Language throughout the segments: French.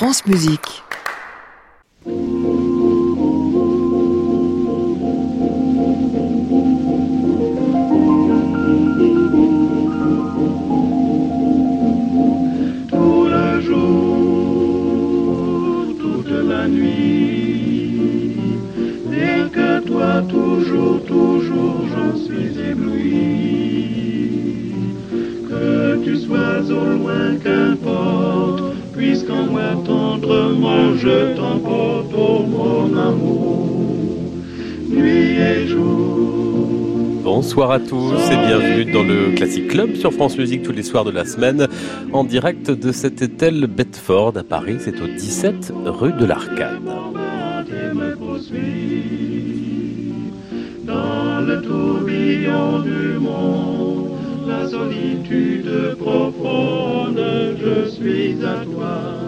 France Musique. Je t'emporte, oh mon amour, nuit et jour. Bonsoir à tous et bienvenue dans le Classic Club sur France Musique tous les soirs de la semaine en direct de cet hôtel Bedford à Paris, c'est au 17 rue de l'Arcade. dans le tourbillon du monde, la solitude profonde, je suis à toi,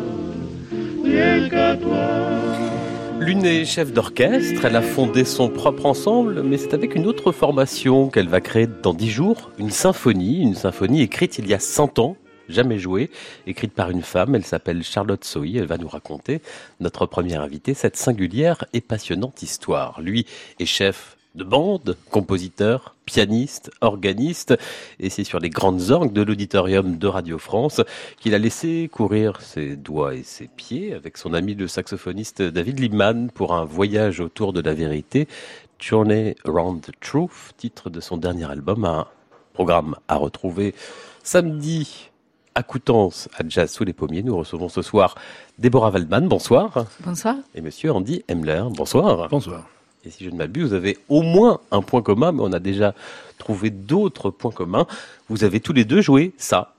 L'une est chef d'orchestre, elle a fondé son propre ensemble, mais c'est avec une autre formation qu'elle va créer dans dix jours une symphonie, une symphonie écrite il y a 100 ans, jamais jouée, écrite par une femme, elle s'appelle Charlotte Sohi, elle va nous raconter, notre première invitée, cette singulière et passionnante histoire. Lui est chef de bande, compositeur, pianiste, organiste, et c'est sur les grandes orgues de l'auditorium de Radio France qu'il a laissé courir ses doigts et ses pieds avec son ami le saxophoniste David Liebman pour un voyage autour de la vérité, Journey Around the Truth, titre de son dernier album, un programme à retrouver samedi à Coutances, à Jazz sous les pommiers. Nous recevons ce soir Déborah Waldman, bonsoir, Bonsoir. et monsieur Andy Emler, bonsoir. Bonsoir. Et si je ne m'abuse, vous avez au moins un point commun, mais on a déjà trouvé d'autres points communs. Vous avez tous les deux joué ça.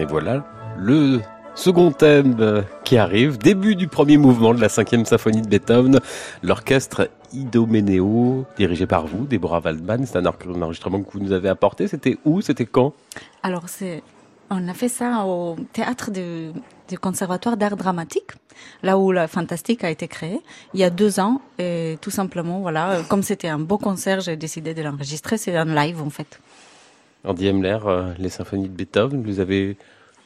Et voilà le second thème qui arrive, début du premier mouvement de la cinquième symphonie de Beethoven, l'orchestre Idomeneo, dirigé par vous, Deborah Waldman. C'est un enregistrement que vous nous avez apporté. C'était où? C'était quand? Alors, c'est, on a fait ça au théâtre du, du Conservatoire d'art dramatique, là où la Fantastique a été créée, il y a deux ans. Et tout simplement, voilà, comme c'était un beau concert, j'ai décidé de l'enregistrer. C'est un live, en fait. Andy Hemler, euh, les symphonies de Beethoven, vous avez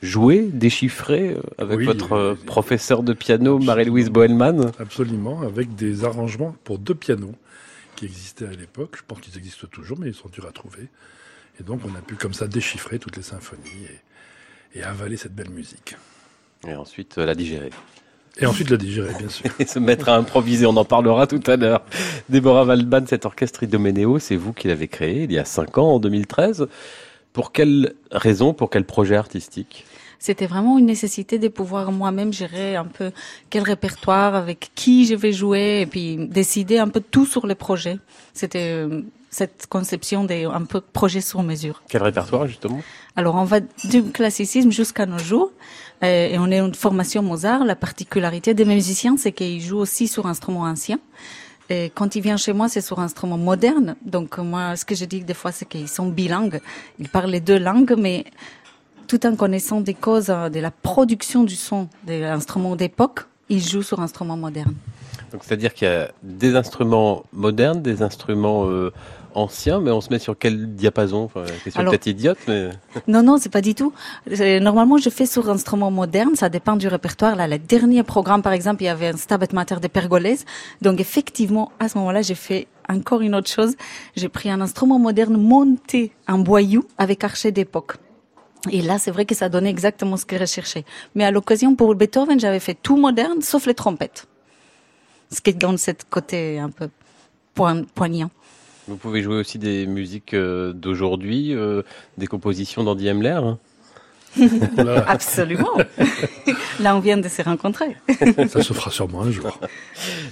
joué, déchiffré euh, avec Oui, votre oui, euh, professeur de piano, Marie-Louise Boelman. Absolument, avec des arrangements pour deux pianos qui existaient à l'époque. Je pense qu'ils existent toujours, mais ils sont durs à trouver. Et donc, on a pu comme ça déchiffrer toutes les symphonies et, et avaler cette belle musique. Et ensuite, la digérer. Et ensuite la digérer, bien sûr. Et se mettre à improviser, on en parlera tout à l'heure. Déborah Waldman, cet orchestre Idomeneo, c'est vous qui l'avez créé il y a cinq ans, en 2013. Pour quelle raison, pour quel projet artistique? C'était vraiment une nécessité de pouvoir moi-même gérer un peu quel répertoire, avec qui je vais jouer, et puis décider un peu tout sur les projets. C'était euh, cette conception des un peu projet sur mesure. Quel répertoire, justement? Alors on va du classicisme jusqu'à nos jours, euh, et on est une formation Mozart. La particularité des musiciens, c'est qu'ils jouent aussi sur instruments anciens. Et quand ils viennent chez moi, c'est sur instruments modernes. Donc moi, ce que je dis des fois, c'est qu'ils sont bilingues. Ils parlent les deux langues, mais tout en connaissant des causes euh, de la production du son des instruments d'époque, ils jouent sur instruments modernes. Donc, c'est-à-dire qu'il y a des instruments modernes, des instruments euh, anciens, mais on se met sur quel diapason? Enfin, Question peut-être idiote, mais Non, non, c'est pas du tout. Normalement, je fais sur instruments modernes, ça dépend du répertoire. Là, le dernier programme, par exemple, il y avait un Stabat Mater de Pergolèse. Donc, effectivement, à ce moment-là, j'ai fait encore une autre chose. J'ai pris un instrument moderne monté en boyau avec archet d'époque. Et là, c'est vrai que ça donnait exactement ce que je recherchais. Mais à l'occasion, pour Beethoven, j'avais fait tout moderne, sauf les trompettes. Ce qui donne cette côté un peu poign- poignant. vous pouvez jouer aussi des musiques euh, d'aujourd'hui, euh, des compositions d'Andy Hemler. Absolument. là, on vient de se rencontrer. ça se fera sûrement un jour.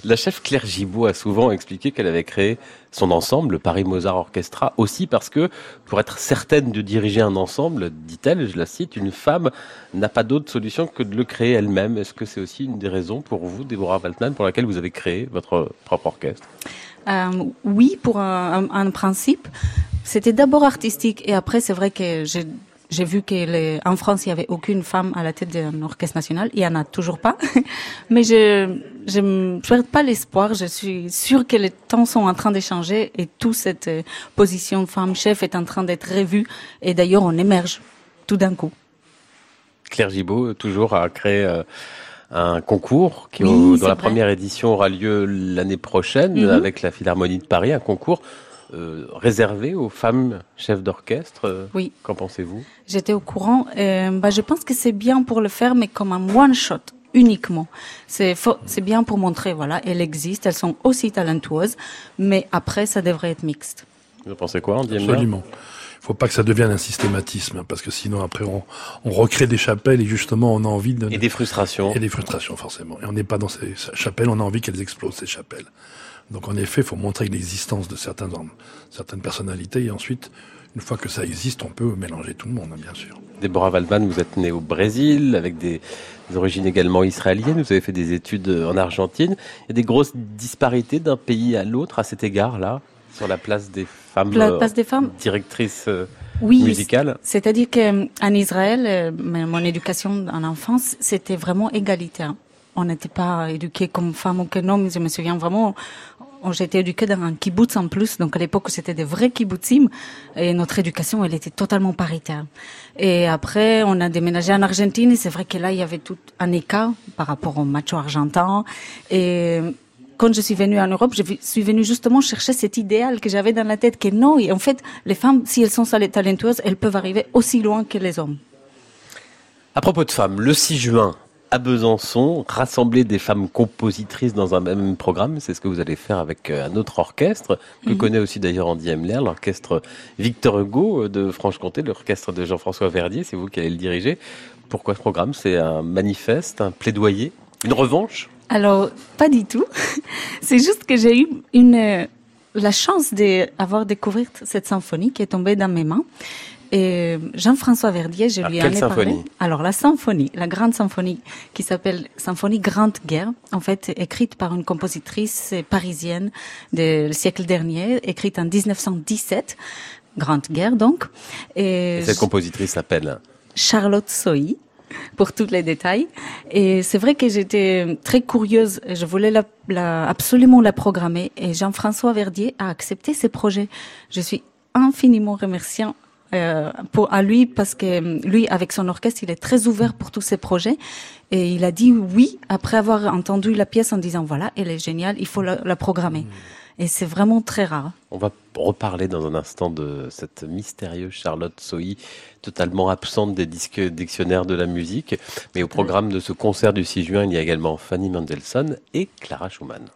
La chef Claire Gibault a souvent expliqué qu'elle avait créé son ensemble, le Paris Mozart Orchestra, aussi parce que, pour être certaine de diriger un ensemble, dit-elle, je la cite, une femme n'a pas d'autre solution que de le créer elle-même. Est-ce que c'est aussi une des raisons pour vous, Deborah Waltman, pour laquelle vous avez créé votre propre orchestre? Euh, oui, pour un, un- un principe. C'était d'abord artistique et après, c'est vrai que j'ai j'ai vu que les- en France, il y avait aucune femme à la tête d'un orchestre national. Il y en a toujours pas. Mais je je ne perds pas l'espoir. Je suis sûre que les temps sont en train de changer et toute cette euh, position de femme chef est en train d'être revue. Et d'ailleurs, on émerge tout d'un coup. Claire Gibault, toujours, a créé euh, un concours qui, Oui, au- dans la vrai. première édition, aura lieu l'année prochaine Mhm. avec la Philharmonie de Paris, un concours euh, réservé aux femmes chefs d'orchestre. Euh, Oui. Qu'en pensez-vous? J'étais au courant. Euh, bah, je pense que c'est bien pour le faire, mais comme un one shot uniquement. C'est bien pour montrer, voilà, elles existent, elles sont aussi talentueuses, mais après, ça devrait être mixte. Vous pensez quoi, Andy Absolument. Il faut pas que ça devienne un systématisme, hein, parce que sinon après on, on recrée des chapelles et justement on a envie de Et des frustrations et des frustrations forcément. Et on n'est pas dans ces chapelles, on a envie qu'elles explosent ces chapelles. Donc en effet, il faut montrer l'existence de certains certaines personnalités, et ensuite, une fois que ça existe, on peut mélanger tout le monde, hein, bien sûr. Deborah Waldman, vous êtes née au Brésil, avec des, des origines également israéliennes. Vous avez fait des études euh, en Argentine. Il y a des grosses disparités d'un pays à l'autre à cet égard-là, sur la place des femmes La euh, place des femmes, directrices euh, oui. musicales. C'est-à-dire qu'en Israël, mon éducation en enfance, c'était vraiment égalitaire. On n'était pas éduqués comme femmes ou comme hommes. Je me souviens vraiment, j'ai été éduquée dans un kibbutz en plus. Donc à l'époque, c'était des vrais kibbutzim. Et notre éducation, elle était totalement paritaire. Et après, on a déménagé en Argentine. Et c'est vrai que là, il y avait tout un écart par rapport au macho argentin. Et quand je suis venue en Europe, je suis venue justement chercher cet idéal que j'avais dans la tête, que non, et en fait, les femmes, si elles sont talentueuses, elles peuvent arriver aussi loin que les hommes. À propos de femmes, le 6 juin, à Besançon, rassembler des femmes compositrices dans un même programme, c'est ce que vous allez faire avec euh, un autre orchestre, que Mhm. connaît aussi d'ailleurs Andy Hemler, l'orchestre Victor Hugo euh, de Franche-Comté, l'orchestre de Jean-François Verdier, c'est vous qui allez le diriger. Pourquoi ce programme? C'est un manifeste, un plaidoyer, une revanche? Alors, pas du tout. C'est juste que j'ai eu une, euh, la chance d'avoir découvert cette symphonie qui est tombée dans mes mains. Et Jean-François Verdier, je Ah, lui en ai parlé. symphonie Alors la symphonie, la grande symphonie qui s'appelle Symphonie Grande Guerre, en fait écrite par une compositrice parisienne du siècle dernier, écrite en 1917. Grande Guerre donc. Et, Et cette compositrice s'appelle Charlotte Soy pour tous les détails. Et c'est vrai que j'étais très curieuse. Je voulais la, la- absolument la programmer. Et Jean-François Verdier a accepté ce projet. Je suis infiniment remerciant euh, pour, à lui parce que euh, lui, avec son orchestre, il est très ouvert pour tous ces projets. Et il a dit oui après avoir entendu la pièce en disant voilà, elle est géniale, il faut la, la programmer. Et c'est vraiment très rare. On va reparler dans un instant de cette mystérieuse Charlotte Sohi, totalement absente des disques dictionnaires de la musique. Mais au programme de ce concert du 6 juin, il y a également Fanny Mendelssohn et Clara Schumann.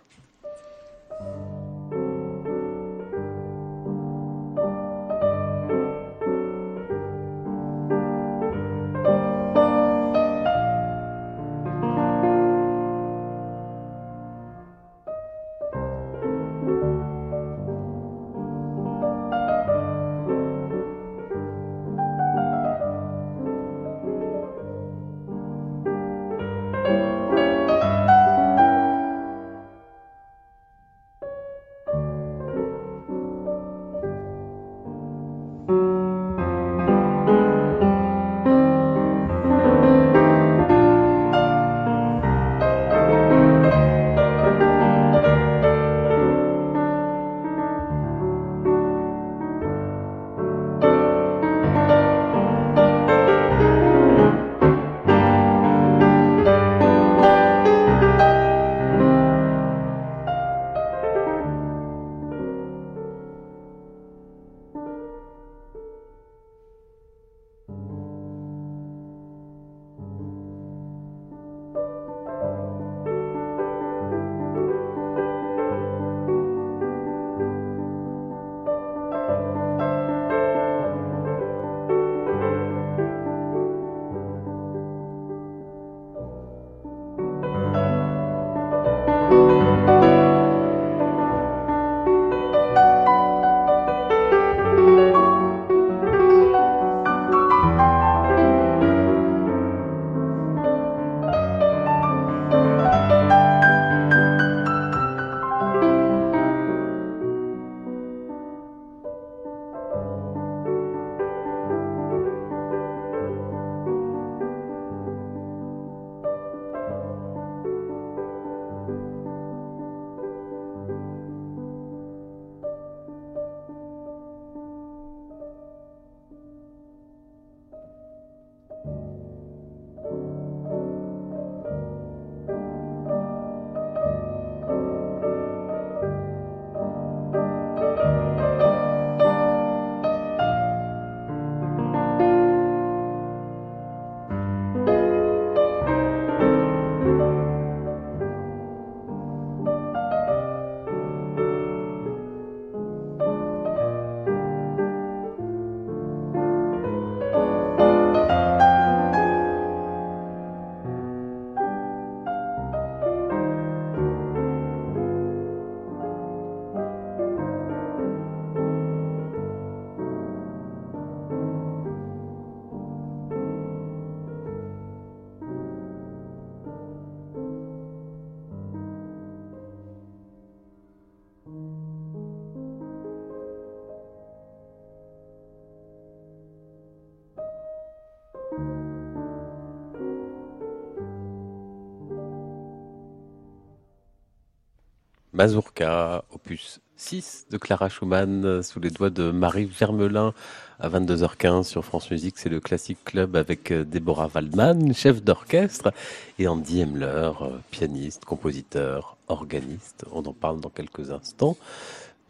Mazurka, opus 6 de Clara Schumann, euh, sous les doigts de Marie Vermelin à 22h15 sur France Musique. C'est le Classic Club avec euh, Déborah Waldman, chef d'orchestre, et Andy Emler, euh, pianiste, compositeur, organiste. On en parle dans quelques instants.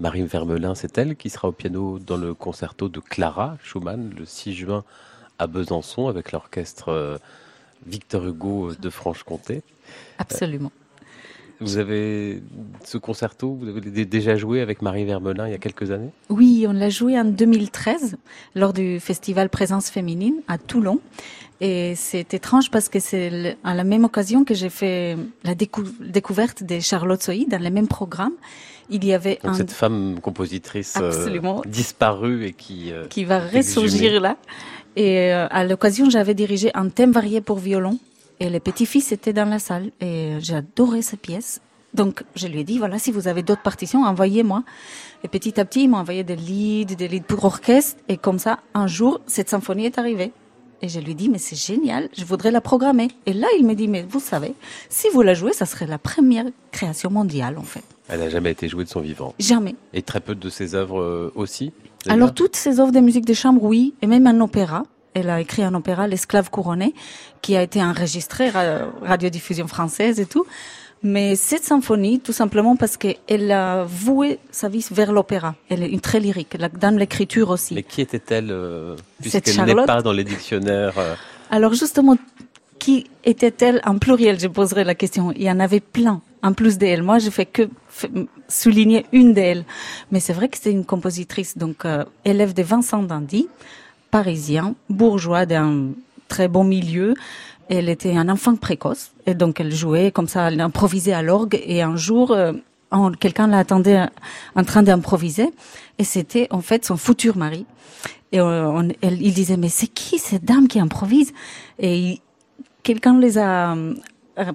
Marie Vermelin, c'est elle qui sera au piano dans le concerto de Clara Schumann le 6 juin à Besançon avec l'orchestre Victor Hugo de Franche-Comté. Absolument. Vous avez ce concerto, vous avez déjà joué avec Marie Vermelin il y a quelques années? Oui, on l'a joué en 2013 lors du festival Présence féminine à Toulon. Et c'est étrange parce que c'est à la même occasion que j'ai fait la découverte de Charlotte Soy dans le même programme. Il y avait Donc un... cette femme compositrice euh, disparue et qui euh, qui va ressurgir là. Et euh, à l'occasion, j'avais dirigé un thème varié pour violon et les petits-fils étaient dans la salle et j'adorais cette pièce. Donc, je lui ai dit, voilà, si vous avez d'autres partitions, envoyez-moi. Et petit à petit, ils m'ont envoyé des leads, des leads pour orchestre. Et comme ça, un jour, cette symphonie est arrivée. Et je lui ai dit, mais c'est génial, je voudrais la programmer. Et là, il me dit, mais vous savez, si vous la jouez, ça serait la première création mondiale, en fait. Elle n'a jamais été jouée de son vivant. Jamais. Et très peu de ses œuvres euh, aussi Alors, toutes ses œuvres de musique de chambre, oui, et même un opéra. Elle a écrit un opéra, L'esclave couronné, qui a été enregistré, radiodiffusion française et tout. Mais cette symphonie, tout simplement parce qu'elle a voué sa vie vers l'opéra. Elle est une très lyrique, dans l'écriture aussi. Mais qui était-elle, euh, puisqu'elle n'est pas dans les dictionnaires euh Alors justement, qui était-elle en pluriel Je poserai la question. Il y en avait plein, en plus d'elle. Moi, je fais que souligner une d'elles. Mais c'est vrai que c'est une compositrice, donc euh, élève de Vincent Dandy, parisien, bourgeois d'un très bon milieu. Elle était un enfant précoce et donc elle jouait comme ça, elle improvisait à l'orgue et un jour, euh, quelqu'un l'attendait en train d'improviser et c'était en fait son futur mari. Et elle, il disait mais c'est qui cette dame qui improvise? Et quelqu'un les a euh,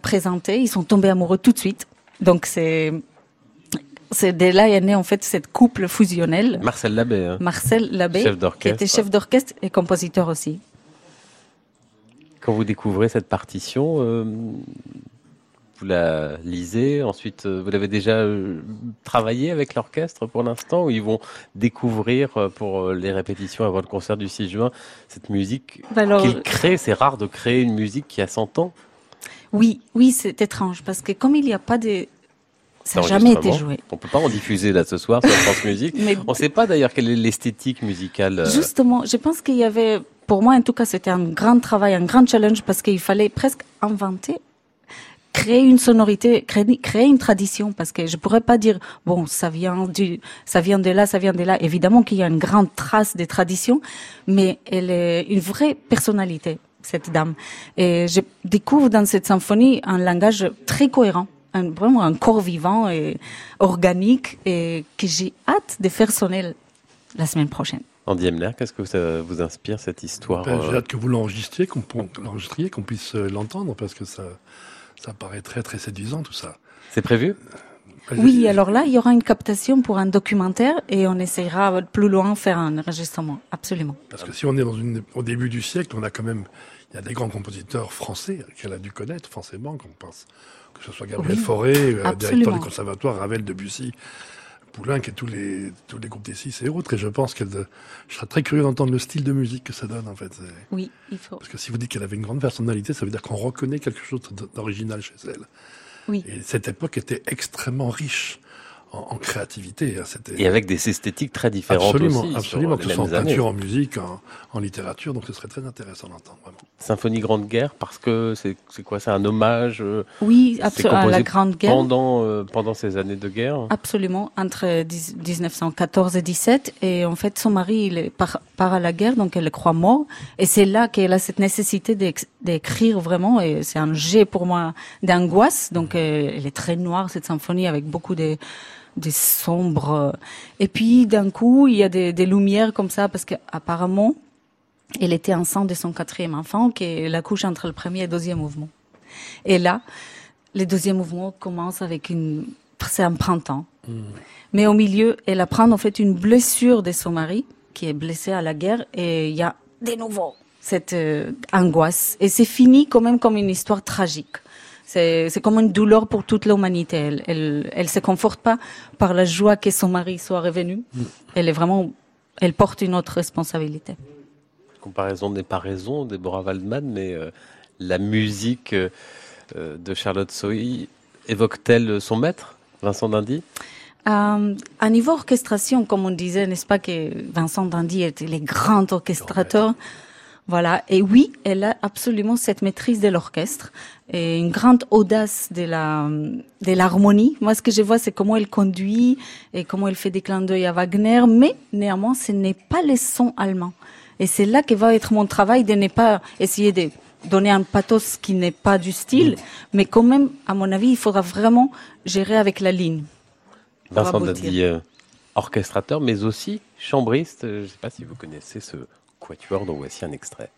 présentés, ils sont tombés amoureux tout de suite. Donc c'est c'est dès là est né en fait cette couple fusionnelle. Marcel Labbé. Hein. Marcel Labbé, chef d'orchestre. qui était chef d'orchestre et compositeur aussi. Quand vous découvrez cette partition, euh, vous la lisez, ensuite euh, vous l'avez déjà euh, travaillé avec l'orchestre pour l'instant, ou ils vont découvrir euh, pour les répétitions avant le concert du 6 juin cette musique Alors, qu'ils créent? C'est rare de créer une musique qui a 100 ans? Oui, oui, c'est étrange parce que comme il n'y a pas de ça n'a jamais été joué. On peut pas en diffuser là ce soir sur France Musique. Mais On ne sait pas d'ailleurs quelle est l'esthétique musicale. euh, Justement, je pense qu'il y avait, pour moi en tout cas, c'était un grand travail, un grand challenge parce qu'il fallait presque inventer, créer une sonorité, créer, créer une tradition parce que je pourrais pas dire bon, ça vient du, ça vient de là, ça vient de là. Évidemment qu'il y a une grande trace des traditions, mais elle est une vraie personnalité cette dame. Et je découvre dans cette symphonie un langage très cohérent. Un, vraiment un corps vivant et organique et que j'ai hâte de faire sonner la semaine prochaine. Andy Emler, qu'est-ce que ça vous inspire cette histoire Ben, J'ai euh, hâte que vous l'enregistriez, qu'on qu'on puisse euh, l'entendre, parce que ça, ça paraît très très séduisant tout ça. C'est prévu? Oui, alors là, il y aura une captation pour un documentaire et on essayera plus loin faire un enregistrement. Absolument. Parce que si on est dans une, au début du siècle, on a quand même, il y a des grands compositeurs français qu'elle a dû connaître forcément, qu'on pense que ce soit Gabriel Oui, Fauré, euh, directeur du conservatoire, Ravel, Debussy, Poulenc et tous les tous les groupes des six et autres. Et je pense qu'elle, je serais très curieux d'entendre le style de musique que ça donne en fait. Oui, il faut. Parce que si vous dites qu'elle avait une grande personnalité, ça veut dire qu'on reconnaît quelque chose d'original chez elle. Et cette époque était extrêmement riche en, en créativité. hein. C'était Et avec des esthétiques très différentes absolument, aussi. absolument, que ce soit en années. peinture, en musique, en, en littérature. Donc ce serait très intéressant d'entendre vraiment. Symphonie Grande Guerre, parce que c'est quoi C'est un hommage euh, Oui, C'est abso- à composé la Grande Guerre. pendant, euh, pendant ces années de guerre Absolument, entre 10 1914 et 17. Et en fait, son mari, il part, part à la guerre, donc elle le croit mort. Et c'est là qu'elle a cette nécessité d'écrire vraiment. Et c'est un jet pour moi d'angoisse. Donc, euh, elle est très noire, cette symphonie, avec beaucoup de, de sombres. Et puis, d'un coup, il y a des, des lumières comme ça, parce qu'apparemment, elle était enceinte de son quatrième enfant, qui est la couche entre le premier et le deuxième mouvement. Et là, le deuxième mouvement commence avec une, c'est un printemps. Mais au milieu, elle apprend en fait une blessure de son mari, qui est blessé à la guerre, et il y a de nouveau cette euh, angoisse. Et c'est fini quand même comme une histoire tragique. C'est c'est comme une douleur pour toute l'humanité. Elle, elle, elle se conforte pas par la joie que son mari soit revenu. Elle est vraiment, elle porte une autre responsabilité. Comparaison n'est pas raison, Deborah Waldman, mais euh, la musique euh, de Charlotte Sohi évoque-t-elle son maître, Vincent Dindy? Euh, à niveau orchestration, comme on disait, n'est-ce pas que Vincent Dandy était le grand orchestrateur Voilà. Et oui, elle a absolument cette maîtrise de l'orchestre. Et une grande audace de la de l'harmonie. Moi, ce que je vois, c'est comment elle conduit et comment elle fait des clins d'œil à Wagner, mais néanmoins, ce n'est pas les sons allemands. Et c'est là que va être mon travail de ne pas essayer de donner un pathos qui n'est pas du style, mais quand même, à mon avis, il faudra vraiment gérer avec la ligne. Vincent Dadi, euh, orchestrateur, mais aussi chambriste. Je ne sais pas si vous connaissez ce quatuor dont voici un extrait.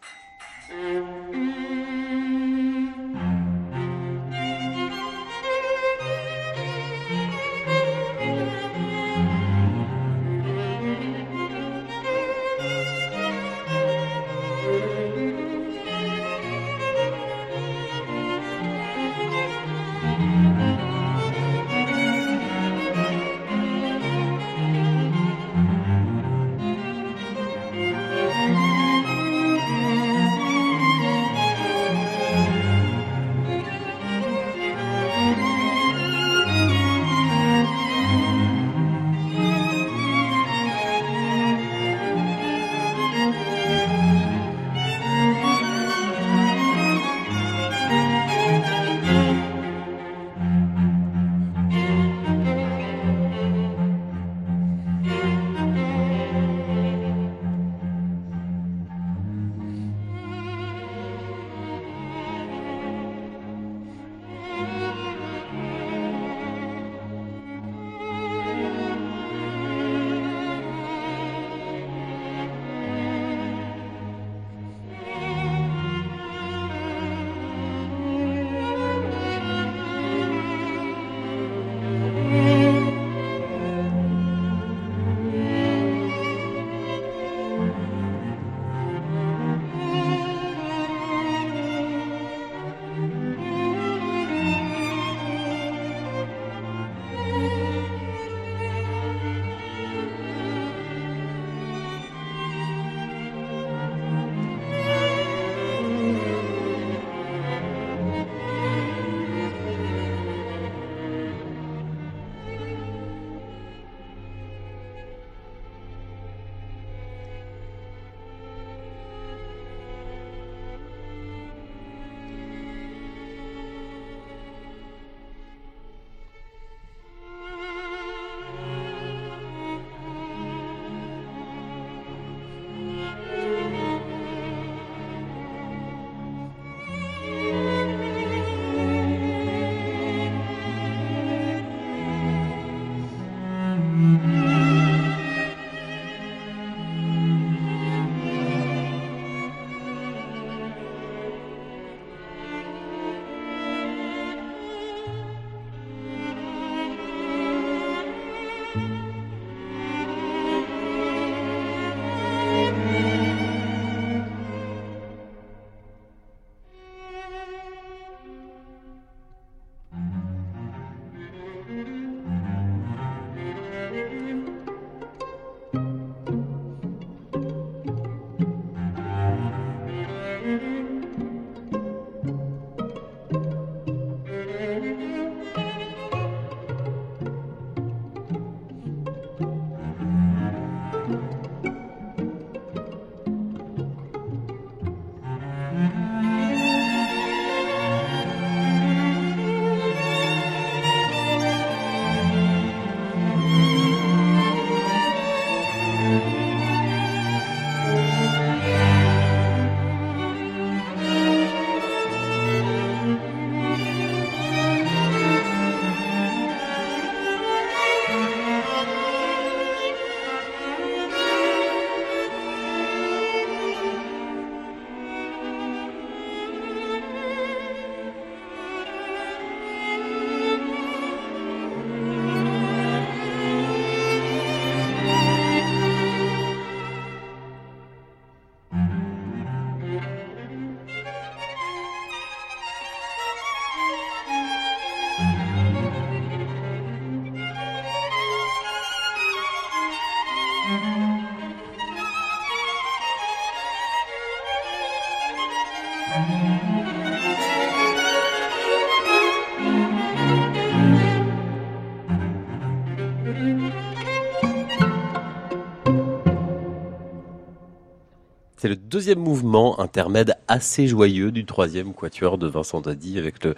C'est le deuxième mouvement intermède assez joyeux du troisième quatuor de Vincent Dadi avec le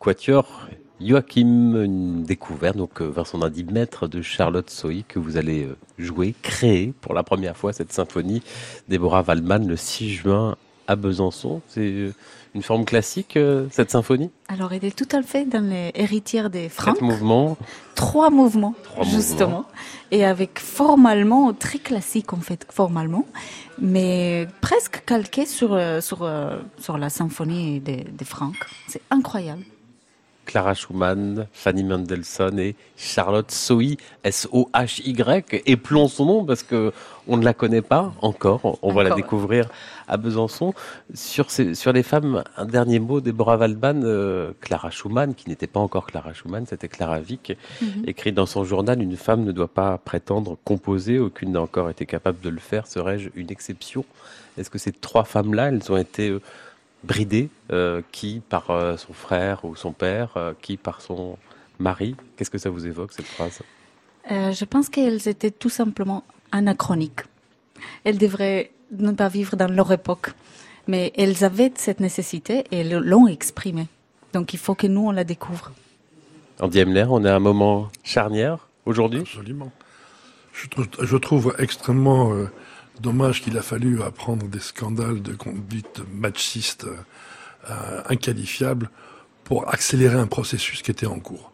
quatuor Joachim, une découverte, donc euh, Vincent Dadi, maître de Charlotte Soy, que vous allez euh, jouer, créer pour la première fois cette symphonie. Déborah Waldman le 6 juin à Besançon. C'est euh, une forme classique, cette symphonie? Alors, elle est tout à fait dans les héritières des Francs. Mouvements Trois mouvements, justement. Et avec formalement, très classique en fait, formalement, mais presque calqué sur, sur, sur la symphonie des, des Francs. C'est incroyable. Clara Schumann, Fanny Mendelssohn et Charlotte Sohy, S-O-H-Y. Et plomb son nom parce que on ne la connaît pas encore. On va la découvrir à Besançon. Sur, sur les femmes, un dernier mot, Deborah Waldman, euh, Clara Schumann, qui n'était pas encore Clara Schumann, c'était Clara Vick, mhm. écrit dans son journal, une femme ne doit pas prétendre composer, aucune n'a encore été capable de le faire, serais-je une exception? Est-ce que ces trois femmes-là, elles ont été... Euh, bridée, euh, qui par euh, son frère ou son père, euh, qui par son mari. Qu'est-ce que ça vous évoque, cette phrase? Je pense qu'elles étaient tout simplement anachroniques. Elles devraient ne pas vivre dans leur époque. Mais elles avaient cette nécessité et elles l'ont exprimée. Donc il faut que nous, on la découvre. Andy Emler, on est à un moment charnière aujourd'hui? Absolument. Je, trouve extrêmement Dommage qu'il a fallu apprendre des scandales de conduite machiste euh, inqualifiables pour accélérer un processus qui était en cours.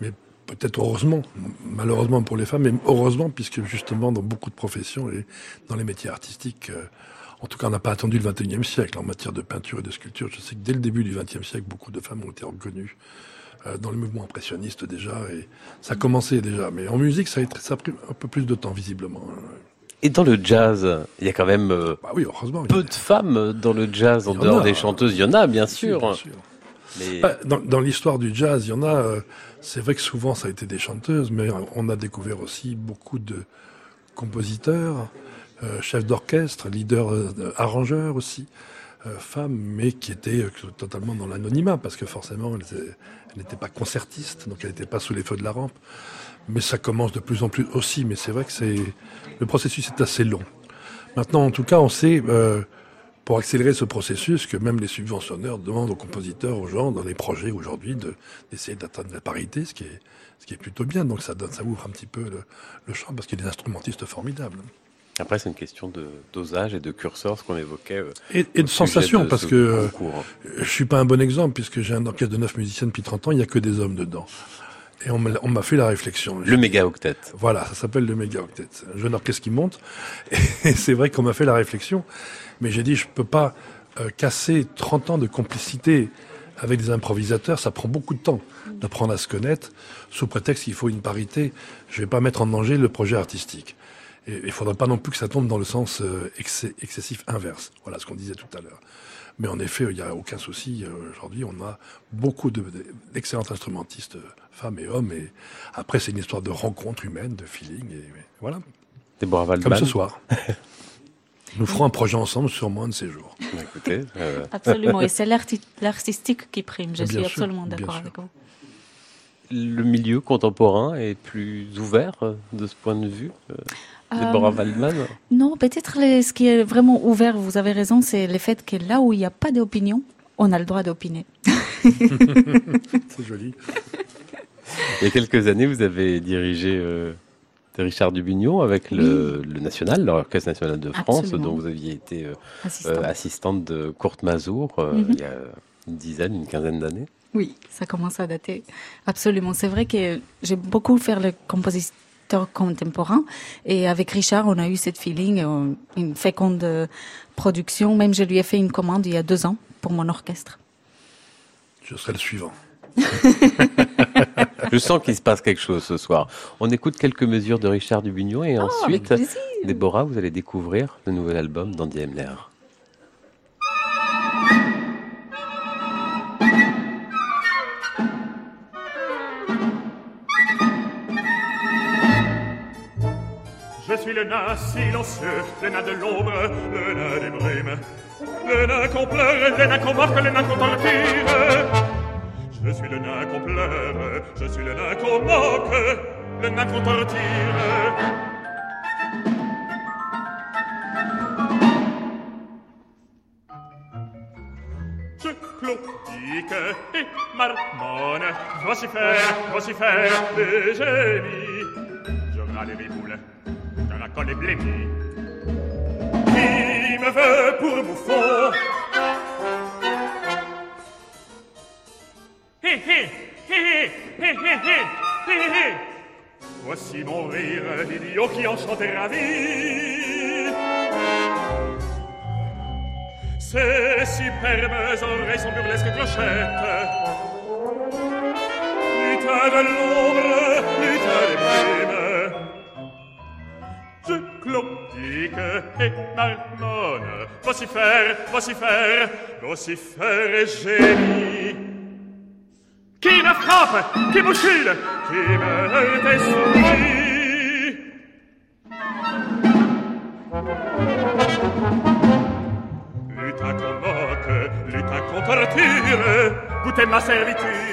Mais peut-être heureusement, malheureusement pour les femmes, mais heureusement puisque justement dans beaucoup de professions et dans les métiers artistiques, euh, en tout cas on n'a pas attendu le 21e siècle en matière de peinture et de sculpture. Je sais que dès le début du 20e siècle, beaucoup de femmes ont été reconnues euh, dans le mouvement impressionniste déjà, et ça commençait déjà. Mais en musique, ça a, ça a pris un peu plus de temps visiblement. Hein. Et dans le jazz, il y a quand même euh, bah oui, heureusement, peu de femmes dans le jazz, en dehors des chanteuses. Il y en a, bien sûr. Bah, dans, l'histoire du jazz, il y en a. Euh, c'est vrai que souvent, ça a été des chanteuses, mais on a découvert aussi beaucoup de compositeurs, euh, chefs d'orchestre, leaders, arrangeurs aussi, femmes, mais qui étaient totalement dans l'anonymat, parce que forcément, elles n'étaient pas concertistes, donc elles n'étaient pas sous les feux de la rampe mais ça commence de plus en plus aussi. Mais c'est vrai que c'est le processus est assez long. Maintenant, en tout cas, on sait euh, pour accélérer ce processus que même les subventionneurs demandent aux compositeurs, aux gens dans les projets aujourd'hui d'essayer d'atteindre la parité, ce qui est ce qui est plutôt bien. Donc ça donne, ça ouvre un petit peu le, champ parce qu'il y a des instrumentistes formidables. Après, c'est une question de dosage et de curseur, ce qu'on évoquait. Euh, et, de sensation, parce que euh, je suis pas un bon exemple, puisque j'ai un orchestre de neuf musiciens depuis 30 ans, il n'y a que des hommes dedans. Et on m'a fait la réflexion. Le méga octet. Voilà, ça s'appelle le méga octet. Un jeune orchestre qui monte. Et c'est vrai qu'on m'a fait la réflexion. Mais j'ai dit, je peux pas euh, casser 30 ans de complicité avec des improvisateurs. Ça prend beaucoup de temps d'apprendre à se connaître. Sous prétexte qu'il faut une parité, je vais pas mettre en danger le projet artistique. Et il faudra pas non plus que ça tombe dans le sens euh, excessif inverse. Voilà ce qu'on disait tout à l'heure. Mais en effet, il n'y a aucun souci. Euh, aujourd'hui, on a beaucoup d'excellents instrumentistes, femmes et hommes. Et après, c'est une histoire de rencontre humaine, de feeling. Et, voilà. Comme ce soir. Nous ferons un projet ensemble sur moins de ces jours. Écoutez, euh, Absolument. Et c'est l'artistique qui prime. Je suis absolument d'accord avec vous. Le milieu contemporain est plus ouvert euh, de ce point de vue Deborah Waldman euh, Non, peut-être ce qui est vraiment ouvert, vous avez raison, c'est le fait que là où il n'y a pas d'opinion, on a le droit d'opiner. c'est joli. Il y a quelques années, vous avez dirigé euh, Richard Dubignon avec le, National, l'Orchestre National de France, dont vous aviez été euh, assistante. de Courte Mazour mhm. il y a une dizaine, une quinzaine d'années. Oui, ça commence à dater. Absolument. C'est vrai que j'ai beaucoup fait le composition contemporain. Et avec Richard, on a eu cette feeling, euh, une féconde euh, production. Même je lui ai fait une commande il y a deux ans pour mon orchestre. Je serai le suivant. Je sens qu'il se passe quelque chose ce soir. On écoute quelques mesures de Richard Dubignon et oh, ensuite, Déborah, vous allez découvrir le nouvel album d'Andy Emler. le nain silencieux, le nain de l'ombre, le nain des brumes. Le nain qu'on pleure, le nain qu'on marque, le nain qu'on torture. Je suis le nain qu'on pleure, je suis le nain qu'on moque, le nain qu'on torture. et marmonne. Voici faire, voici faire des génies. Je râle mes boules caracole et blémis. Qui me veut pour bouffon Hé hé hé hé hé hé hé hé Voici mon rire d'idiot qui enchante et ravit. Ces superbes oreilles sont burlesques clochettes. De l'ombre, Claudique et marmonne. Vocifère, vocifère, vocifère et génie. Qui me frappe, qui bouscule, qui me désobéit. Lutin qu'on moque, lutin qu'on torture, goûtez ma servitude.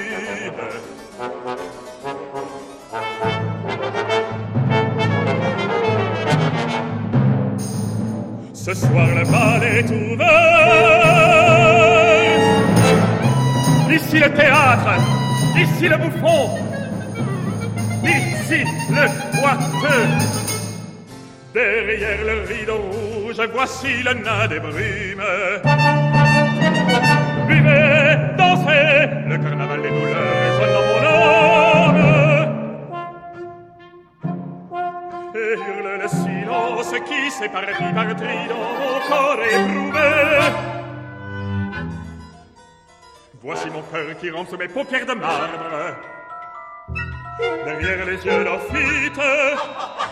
Ce soir le bal est ouvert. Ici le théâtre, ici le bouffon, ici le boiteux. Derrière le rideau rouge, voici le nain des brumes. Buvez, dansez, le carnaval des douleurs dans mon âme. Hurle le silence qui sépare qui par trident mon corps éprouvé. Voici mon cœur qui rentre sous mes paupières de marbre. Derrière les yeux d'Orphite,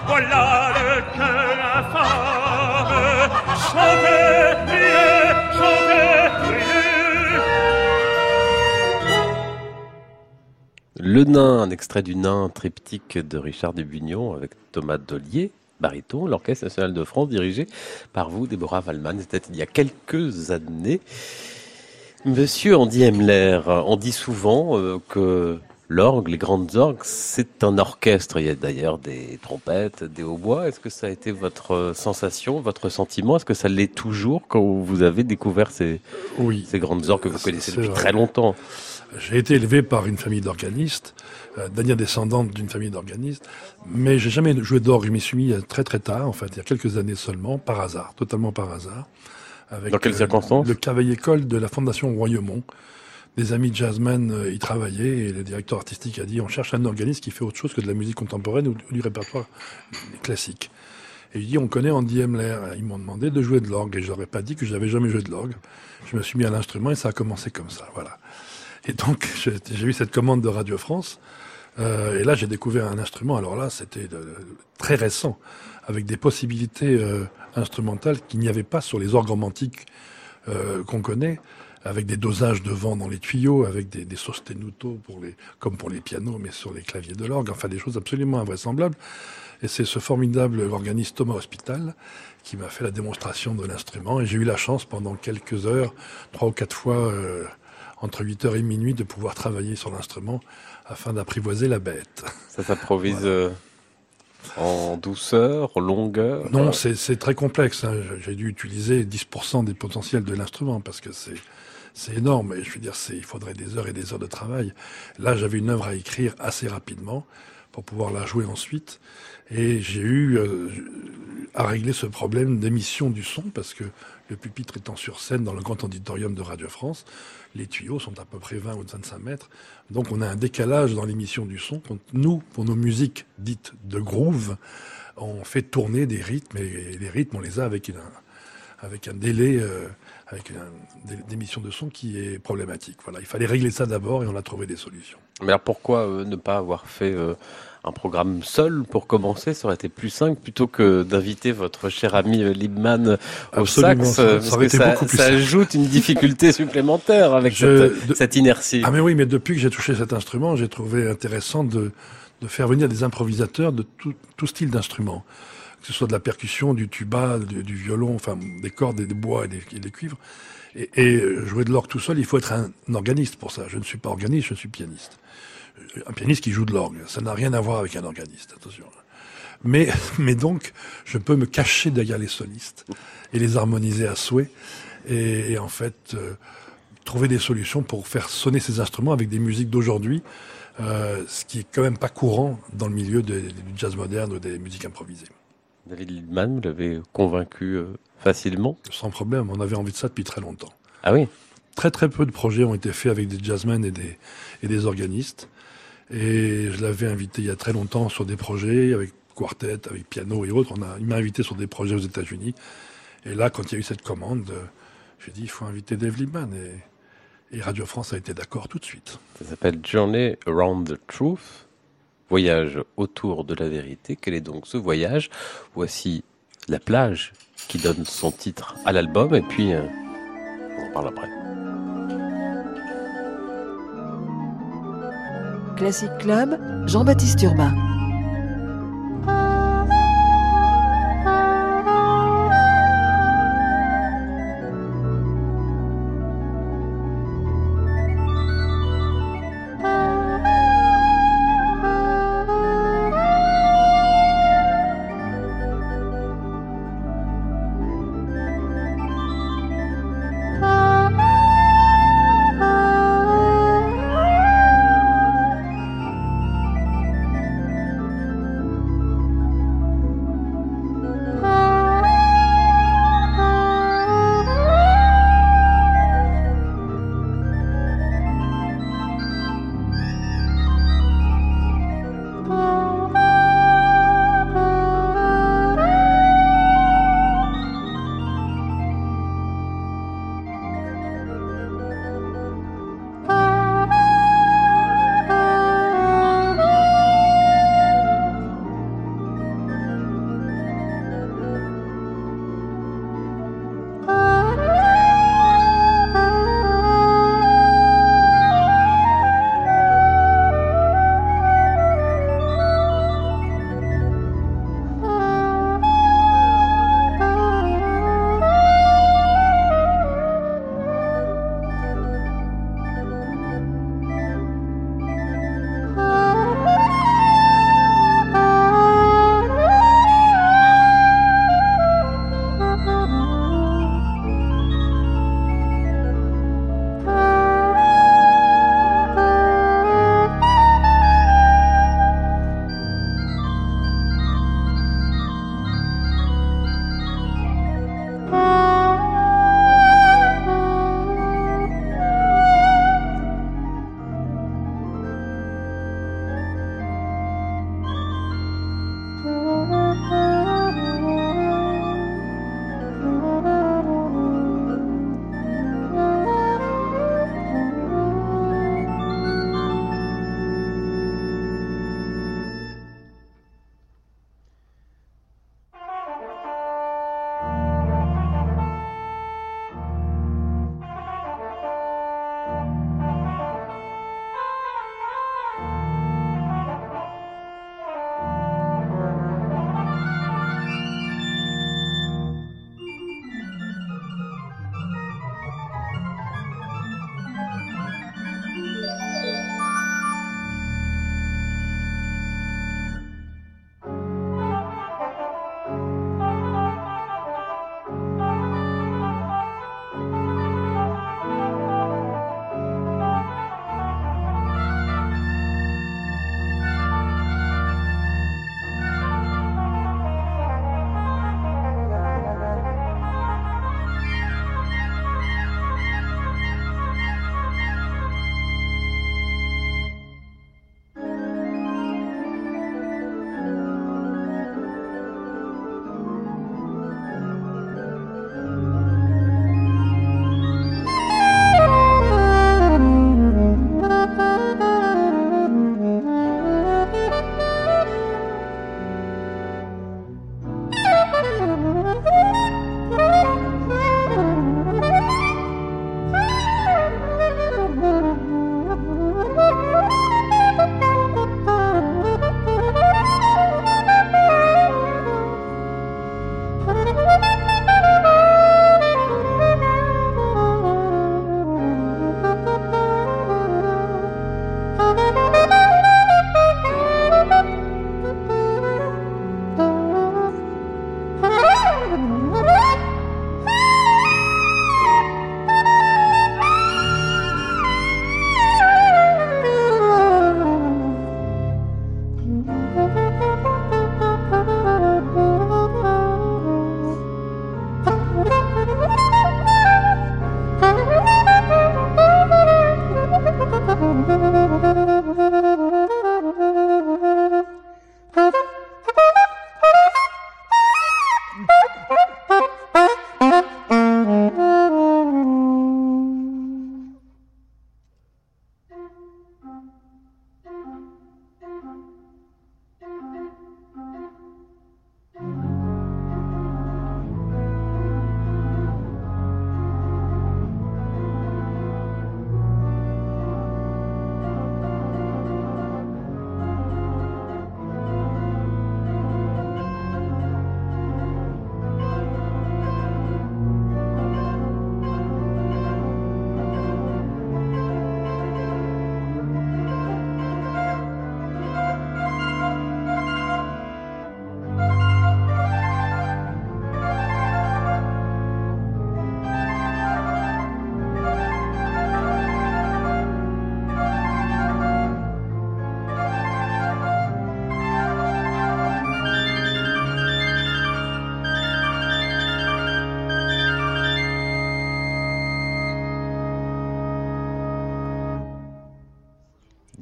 voilà le cœur infâme. Chantez, priez, chantez. Le nain, un extrait du nain triptyque de Richard Dubugnon avec Thomas Dollier, baryton, l'Orchestre national de France, dirigé par vous, Déborah Wallmann. C'était il y a quelques années. Monsieur Andy Hemler, on dit souvent euh, que l'orgue, les grandes orgues, c'est un orchestre. Il y a d'ailleurs des trompettes, des hautbois. Est-ce que ça a été votre sensation, votre sentiment? Est-ce que ça l'est toujours quand vous avez découvert ces, Oui. ces grandes orgues que vous connaissez depuis vrai. très longtemps? J'ai été élevé par une famille d'organistes, euh, dernière descendante d'une famille d'organistes, mais j'ai jamais joué d'orgue. Je m'y suis mis euh, très très tard, en fait, il y a quelques années seulement, par hasard, totalement par hasard. Avec, Dans quelles circonstances Le cavalier-école de la Fondation Royaumont. Des amis jazzmen euh, y travaillaient et le directeur artistique a dit on cherche un organiste qui fait autre chose que de la musique contemporaine ou, ou du répertoire classique. Et il dit on connaît Andy Hemler. Ils m'ont demandé de jouer de l'orgue et je leur ai pas dit que j'avais jamais joué de l'orgue. Je me suis mis à l'instrument et ça a commencé comme ça. Voilà. Et donc, j'ai eu cette commande de Radio France. Euh, et là, j'ai découvert un instrument. Alors là, c'était de- très récent, avec des possibilités euh, instrumentales qu'il n'y avait pas sur les orgues romantiques euh, qu'on connaît, avec des dosages de vent dans les tuyaux, avec des, des sostenuto pour les, comme pour les pianos, mais sur les claviers de l'orgue. Enfin, des choses absolument invraisemblables. Et c'est ce formidable organiste Thomas Hospital qui m'a fait la démonstration de l'instrument. Et j'ai eu la chance pendant quelques heures, trois ou quatre fois, euh, entre 8 heures et minuit, de pouvoir travailler sur l'instrument afin d'apprivoiser la bête. Ça s'improvise euh, en douceur, en longueur Non, c'est très complexe. hein. J'ai dû utiliser 10% des potentiels de l'instrument parce que c'est c'est énorme. Et je veux dire, il faudrait des heures et des heures de travail. Là, j'avais une œuvre à écrire assez rapidement pour pouvoir la jouer ensuite. Et j'ai eu euh, à régler ce problème d'émission du son parce que le pupitre étant sur scène dans le grand auditorium de Radio France, les tuyaux sont à peu près 20 ou 25 mètres. Donc on a un décalage dans l'émission du son. Nous, pour nos musiques dites de groove, on fait tourner des rythmes et les rythmes, on les a avec, une, un délai, euh, avec un délai d'émission de son qui est problématique. Voilà, il fallait régler ça d'abord et on a trouvé des solutions. Mais alors pourquoi euh, ne pas avoir fait un programme seul pour commencer Ça aurait été plus simple plutôt que d'inviter votre cher ami euh, Liebman au Absolument, sax, ça- euh, ça que ça, ajoute une difficulté supplémentaire avec Je- cette, de- cette inertie. Ah mais oui, mais depuis que j'ai touché cet instrument, j'ai trouvé intéressant de, de faire venir des improvisateurs de tout, tout style d'instruments. Que ce soit de la percussion, du tuba, du, du violon, enfin des cordes, et des bois et des, et des cuivres. Et, et jouer de l'orgue tout seul, il faut être un, organiste pour ça. Je ne suis pas organiste, je suis pianiste. Un pianiste qui joue de l'orgue, ça n'a rien à voir avec un organiste, attention. Mais, mais donc, je peux me cacher derrière les solistes et les harmoniser à souhait. Et, et en fait, euh, trouver des solutions pour faire sonner ces instruments avec des musiques d'aujourd'hui, euh, ce qui est quand même pas courant dans le milieu de- du jazz moderne ou des musiques improvisées. David Liebman, vous l'avez convaincu euh, facilement? Sans problème, on avait envie de ça depuis très longtemps. Ah oui? Très très peu de projets ont été faits avec des jazzmen et des, et des organistes. Et je l'avais invité il y a très longtemps sur des projets avec quartet, avec piano et autres. On a, il m'a invité sur des projets aux États-Unis. Et là, quand il y a eu cette commande, euh, j'ai dit il faut inviter Dave Liebman. Et, et Radio France a été d'accord tout de suite. Ça s'appelle Journey Around the Truth, voyage autour de la vérité. Quel est donc ce voyage? Voici la plage qui donne son titre à l'album et puis euh, on en parle après. Classic Club, Jean-Baptiste Urbain.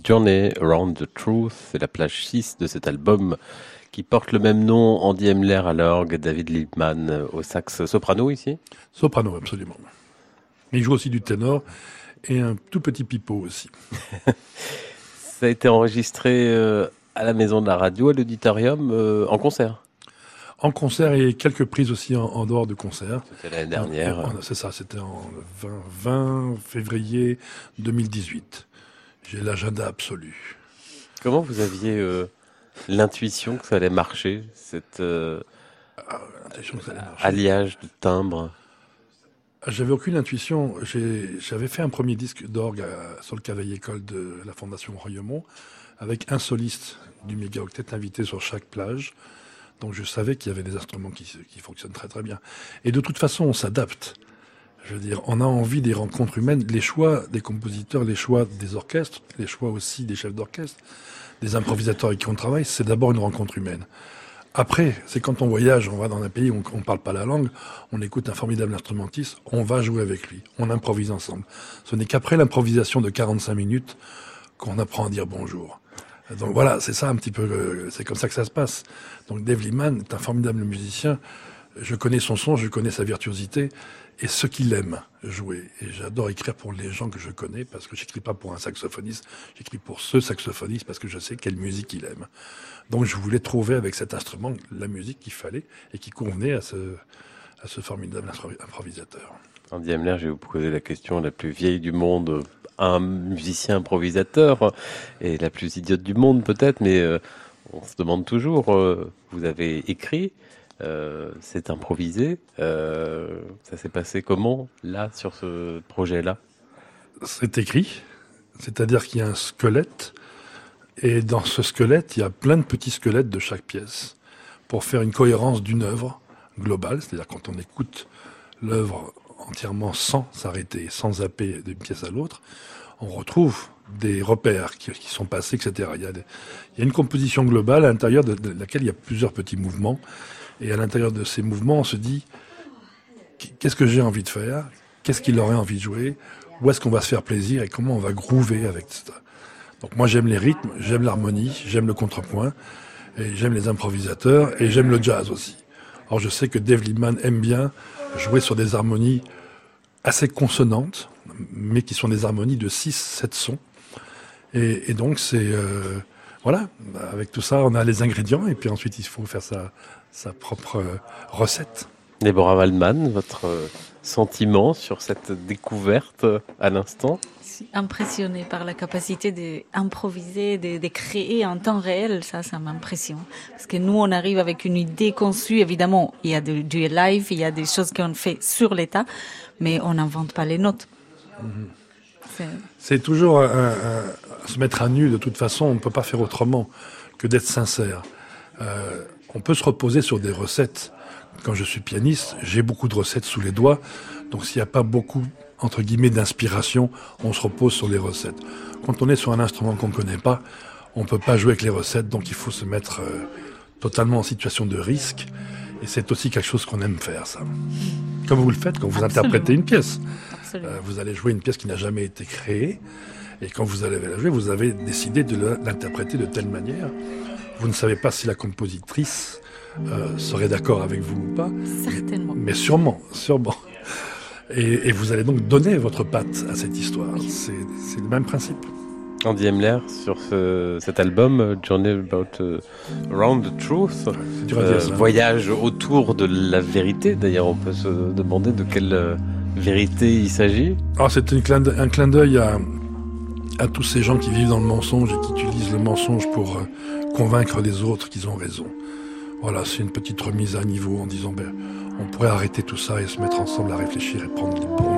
Journey Around the Truth, c'est la plage 6 de cet album qui porte le même nom, Andy Emler à l'orgue, David Liebman au sax soprano ici Soprano, absolument. Il joue aussi du ténor et un tout petit pipeau aussi. Ça a été enregistré euh, à la maison de la radio, à l'auditorium, euh, en concert en concert et quelques prises aussi en, dehors de concert. C'était l'année dernière. C'est ça, c'était en 20, 20, février 2018. J'ai l'agenda absolu. Comment vous aviez euh, l'intuition que ça allait marcher, cette euh, ah, alliage de timbres J'avais aucune intuition. J'avais fait un premier disque d'orgue sur le cavalier école de la Fondation Royaumont avec un soliste du méga octet invité sur chaque plage. Donc je savais qu'il y avait des instruments qui, qui fonctionnent très très bien. Et de toute façon, on s'adapte. Je veux dire, on a envie des rencontres humaines, les choix des compositeurs, les choix des orchestres, les choix aussi des chefs d'orchestre, des improvisateurs avec qui on travaille, c'est d'abord une rencontre humaine. Après, c'est quand on voyage, on va dans un pays où on ne parle pas la langue, on écoute un formidable instrumentiste, on va jouer avec lui, on improvise ensemble. Ce n'est qu'après l'improvisation de 45 minutes qu'on apprend à dire bonjour. Donc voilà, c'est ça un petit peu, c'est comme ça que ça se passe. Donc Dave Liman est un formidable musicien. Je connais son son, je connais sa virtuosité et ce qu'il aime jouer. Et j'adore écrire pour les gens que je connais parce que j'écris pas pour un saxophoniste, j'écris pour ce saxophoniste parce que je sais quelle musique il aime. Donc je voulais trouver avec cet instrument la musique qu'il fallait et qui convenait à ce, à ce formidable improvisateur. Andy Hamler, je vais vous poser la question la plus vieille du monde un musicien improvisateur et la plus idiote du monde peut-être, mais euh, on se demande toujours, euh, vous avez écrit, euh, c'est improvisé, ça s'est passé comment là sur ce projet-là? C'est écrit, c'est-à-dire qu'il y a un squelette. Et dans ce squelette, il y a plein de petits squelettes de chaque pièce pour faire une cohérence d'une œuvre globale, c'est-à-dire quand on écoute l'œuvre entièrement sans s'arrêter, sans zapper d'une pièce à l'autre, on retrouve des repères qui, sont passés, etc. Il y, a une composition globale à l'intérieur de, laquelle il y a plusieurs petits mouvements. Et à l'intérieur de ces mouvements, on se dit, qu'est-ce que j'ai envie de faire? Qu'est-ce qu'il aurait envie de jouer? Où est-ce qu'on va se faire plaisir Et comment on va groover avec ça? Donc moi, j'aime les rythmes, j'aime l'harmonie, j'aime le contrepoint, et j'aime les improvisateurs, et j'aime le jazz aussi. Alors je sais que Dave Liebman aime bien jouer sur des harmonies assez consonantes, mais qui sont des harmonies de 6-7 sons. Et, donc c'est... Euh, voilà, avec tout ça, on a les ingrédients, et puis ensuite il faut faire sa, sa propre euh, recette. Déborah Waldman, votre euh, sentiment sur cette découverte à l'instant? Impressionnée par la capacité d'improviser, de, de, créer en temps réel. Ça, ça m'impressionne. Parce que nous, on arrive avec une idée conçue. Évidemment, il y a du live, il y a des choses qu'on fait sur l'état, mais on n'invente pas les notes. C'est toujours se mettre à nu. De toute façon, on ne peut pas faire autrement que d'être sincère. Euh, on peut se reposer sur des recettes. Quand je suis pianiste, j'ai beaucoup de recettes sous les doigts. Donc s'il n'y a pas beaucoup entre guillemets, d'inspiration, on se repose sur les recettes. Quand on est sur un instrument qu'on ne connaît pas, on ne peut pas jouer avec les recettes, donc il faut se mettre euh, totalement en situation de risque. Et c'est aussi quelque chose qu'on aime faire, ça. Comme vous le faites quand vous interprétez une pièce. Euh, vous allez jouer une pièce qui n'a jamais été créée. Et quand vous allez la jouer, vous avez décidé de l'interpréter de telle manière. Vous ne savez pas si la compositrice euh, serait d'accord avec vous ou pas. Certainement. Mais sûrement, sûrement. Et, vous allez donc donner votre patte à cette histoire. C'est le même principe. Andy Emler sur cet album Journey About uh, Around the Truth, euh, voyage autour de la vérité. D'ailleurs, on peut se demander de quelle euh, vérité il s'agit. Ah, c'est un clin d'œil à, à tous ces gens qui vivent dans le mensonge et qui utilisent le mensonge pour euh, convaincre les autres qu'ils ont raison. Voilà, c'est une petite remise à niveau en disant ben, on pourrait arrêter tout ça et se mettre ensemble à réfléchir et prendre les bonnes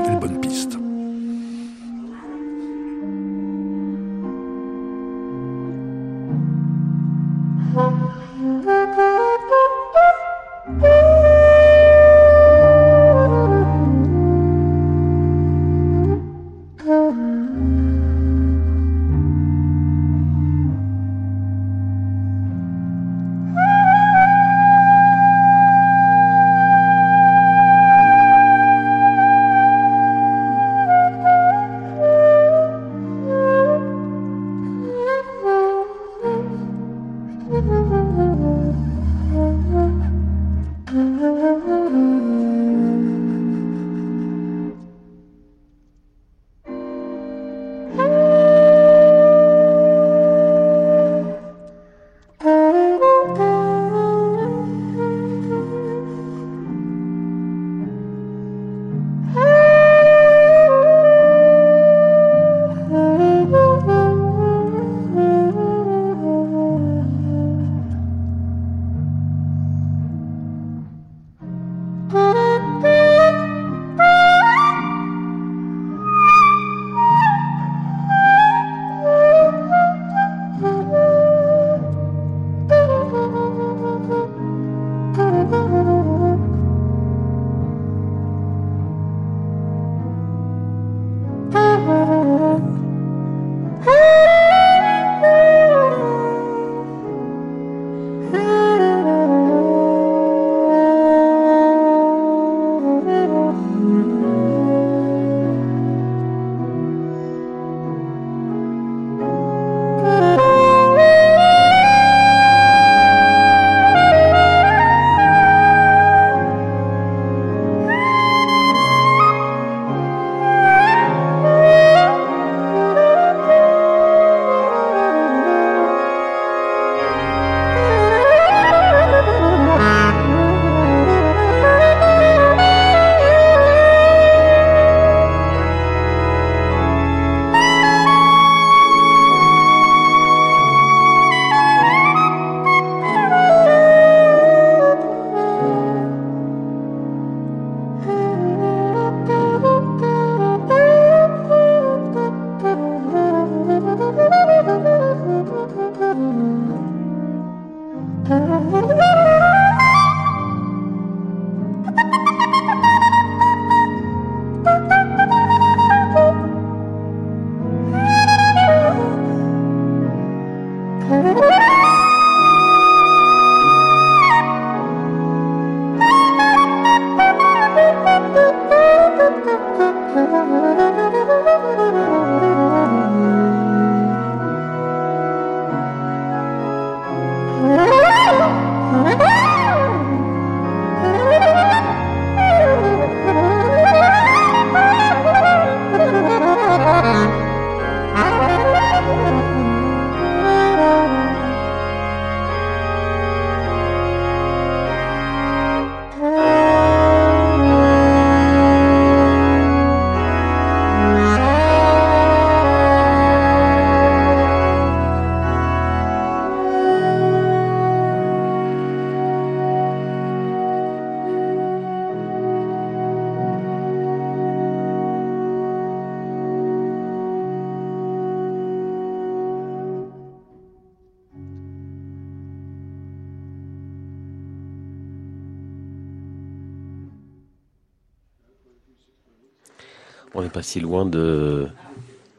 On n'est pas si loin de,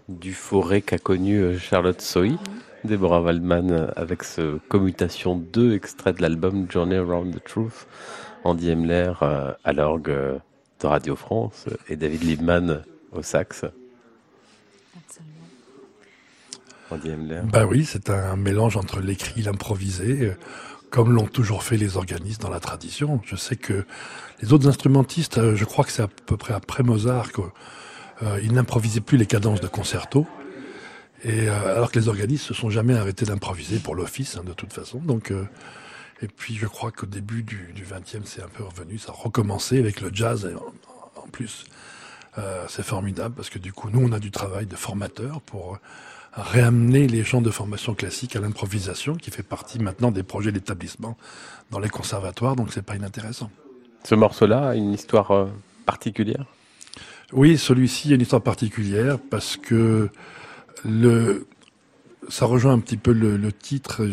du forêt qu'a connu euh, Charlotte Soy, Deborah Waldman, euh, avec ce Commutation 2, extrait de l'album Journey Around the Truth, Andy Emler euh, à l'orgue de Radio France et David Liebman au sax. Andy Emler. Bah oui, c'est un mélange entre l'écrit et l'improvisé, comme l'ont toujours fait les organistes dans la tradition. Je sais que les autres instrumentistes, je crois que c'est à peu près après Mozart que euh, il n'improvisait plus les cadences de concerto. Et euh, alors que les organistes se sont jamais arrêtés d'improviser pour l'office, hein, de toute façon. Donc, euh, et puis je crois qu'au début du, du 20e, c'est un peu revenu, ça a recommencé avec le jazz en, plus. c'est formidable parce que du coup, nous, on a du travail de formateur pour réamener les gens de formation classique à l'improvisation, qui fait partie maintenant des projets d'établissement dans les conservatoires, donc c'est pas inintéressant. Ce morceau-là a une histoire particulière? Oui, celui-ci a une histoire particulière parce que le, ça rejoint un petit peu le, titre.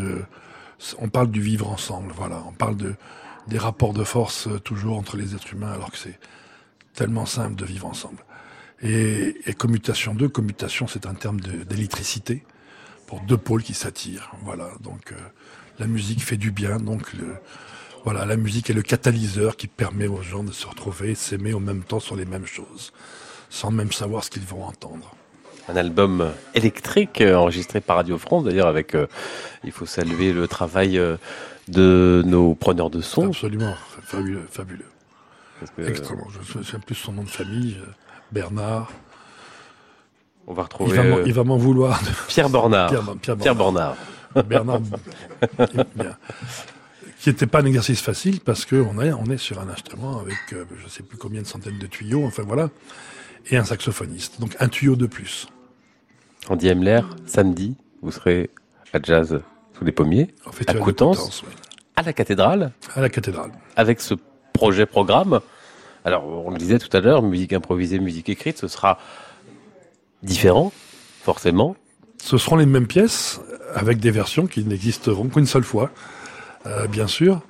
on parle du vivre ensemble, voilà. On parle de, des rapports de force euh, toujours entre les êtres humains, alors que c'est tellement simple de vivre ensemble. Et, commutation 2, commutation, c'est un terme d'électricité pour deux pôles qui s'attirent. Voilà. Donc euh, la musique fait du bien. Donc le, voilà, la musique est le catalyseur qui permet aux gens de se retrouver, s'aimer en même temps sur les mêmes choses, sans même savoir ce qu'ils vont entendre. Un album électrique euh, enregistré par Radio France, d'ailleurs avec, euh, il faut saluer le travail euh, de nos preneurs de son. Absolument, fabuleux, fabuleux. que Extrêmement. Je me souviens plus son nom de famille, Bernard. On va Il retrouver va m'en- euh, il va m'en vouloir. de- Pierre Bornard. Pierre, Pierre Pierre Bernard. Bornard. Bernard. bien. Qui n'était pas un exercice facile parce qu'on est, on est sur un instrument avec euh, je ne sais plus combien de centaines de tuyaux, enfin voilà, et un saxophoniste. Donc un tuyau de plus. Andy Hemler, samedi, vous serez à Jazz sous les pommiers, Au Festival de Coutances. À la cathédrale, À la cathédrale. avec ce projet programme. Alors, on le disait tout à l'heure, musique improvisée, musique écrite, ce sera différent, forcément. Ce seront les mêmes pièces avec des versions qui n'existeront qu'une seule fois, euh, bien sûr.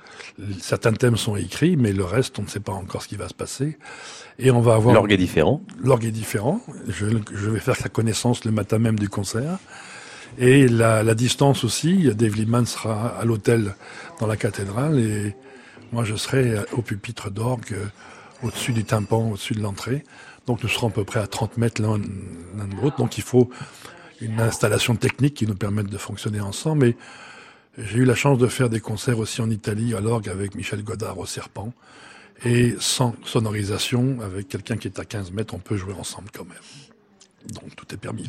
Certains thèmes sont écrits, mais le reste, on ne sait pas encore ce qui va se passer. Et on va avoir L'orgue est différent. l'orgue est différent. Je, je vais faire sa connaissance le matin même du concert. Et la, la distance aussi, Dave Liman sera à l'hôtel dans la cathédrale et moi je serai au pupitre d'orgue euh, au-dessus du tympan, au-dessus de l'entrée. Donc nous serons à peu près à 30 mètres l'un de l'autre. Donc il faut une installation technique qui nous permette de fonctionner ensemble. Mais j'ai eu la chance de faire des concerts aussi en Italie à l'orgue avec Michel Godard au Serpent. Et sans sonorisation, avec quelqu'un qui est à 15 mètres, on peut jouer ensemble quand même. Donc tout est permis.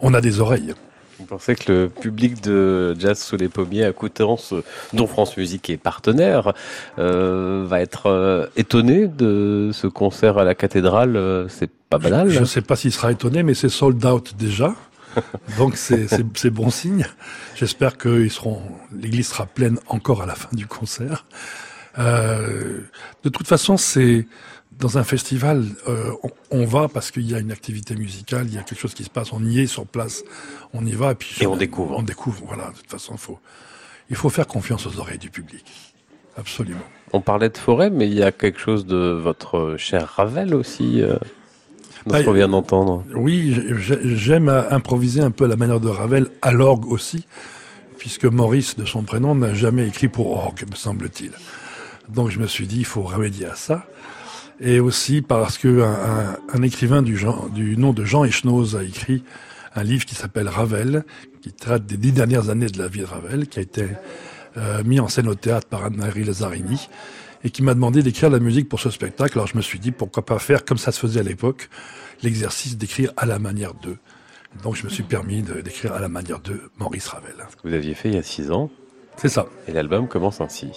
On a des oreilles. Vous pensez que le public de Jazz sous les pommiers à Coutances, dont France Musique est partenaire, euh, va être euh, étonné de ce concert à la cathédrale euh, C'est pas banal. Je ne sais pas s'il sera étonné, mais c'est sold out déjà. Donc c'est bon signe. J'espère que seront, l'église sera pleine encore à la fin du concert. Euh, de toute façon, c'est dans un festival, euh, on, on va parce qu'il y a une activité musicale, il y a quelque chose qui se passe, on y est sur place, on y va et puis Et on découvre. On découvre, voilà. De toute façon, faut, il faut faire confiance aux oreilles du public. Absolument. On parlait de forêt, mais il y a quelque chose de votre cher Ravel aussi, euh, dont Ah, on vient d'entendre. Oui, j'ai- j'aime improviser un peu à la manière de Ravel, à l'orgue aussi, puisque Maurice, de son prénom, n'a jamais écrit pour orgue, me semble-t-il. Donc je me suis dit, il faut remédier à ça. Et aussi parce que un, écrivain du, genre, du nom de Jean Echnoz a écrit un livre qui s'appelle Ravel, qui traite des dix dernières années de la vie de Ravel, qui a été euh, mis en scène au théâtre par Anne-Marie Lazzarini, et qui m'a demandé d'écrire la musique pour ce spectacle. Alors je me suis dit, pourquoi pas faire, comme ça se faisait à l'époque, l'exercice d'écrire à la manière d'eux. Donc je me suis permis de- d'écrire à la manière de Maurice Ravel. que vous aviez fait il y a six ans, C'est ça. et l'album commence ainsi.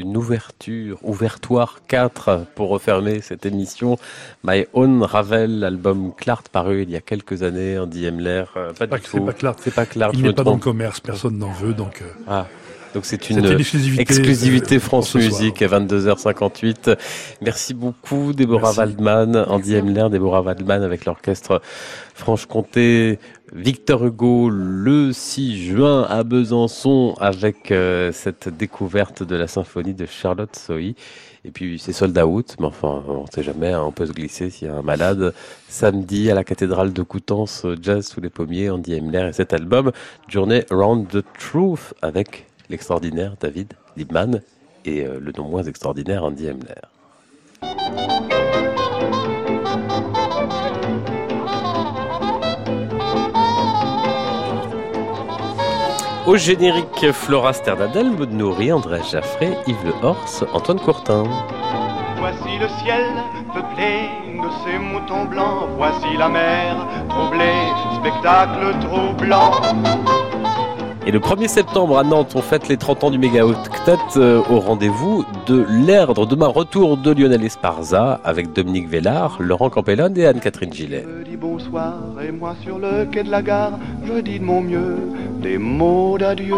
D'une ouverture, ouvertoire 4 pour refermer cette émission. My Own Ravel, album Clart paru il y a quelques années, Andy Hemler. Euh, pas, Pas- du c'est tout. pas Clart. C'est pas Clart. Il n'est pas dans le commerce, personne n'en veut, donc euh, Ah. Donc c'est une une exclusivité, exclusivité euh, France. Musique à 22h58. Merci beaucoup Déborah Merci. Waldman, Andy Hemler, Déborah Waldman avec l'orchestre Franche-Comté, Victor Hugo le 6 juin à Besançon avec euh, cette découverte de la symphonie de Charlotte Sohi. Et puis c'est sold out, mais enfin on sait jamais, hein, on peut se glisser s'il y a un malade. Samedi à la cathédrale de Coutances, Jazz sous les pommiers, Andy Hemler et cet album Journey Around the Truth avec l'extraordinaire David Liebman et euh, le non moins extraordinaire Andy Hemler. Au générique, Flora Sternadel, Maud Nourri, André Jaffré, Yves Le Horst, Antoine Courtin. Voici le ciel peuplé de ces moutons blancs. Voici la mer troublée, spectacle troublant. Et le 1er septembre à Nantes, on fête les 30 ans du méga octet euh, au rendez-vous de l'Erdre. Demain, retour de Lionel Esparza avec Dominique Vellard, Laurent Campellone et Anne-Catherine Gillet. Je dis bonsoir et moi sur le quai de la gare, je dis de mon mieux des mots d'adieu.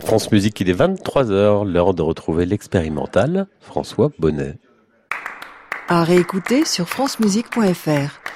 France Musique, il est 23h, l'heure de retrouver l'expérimental François Bonnet. À réécouter sur francemusique.fr.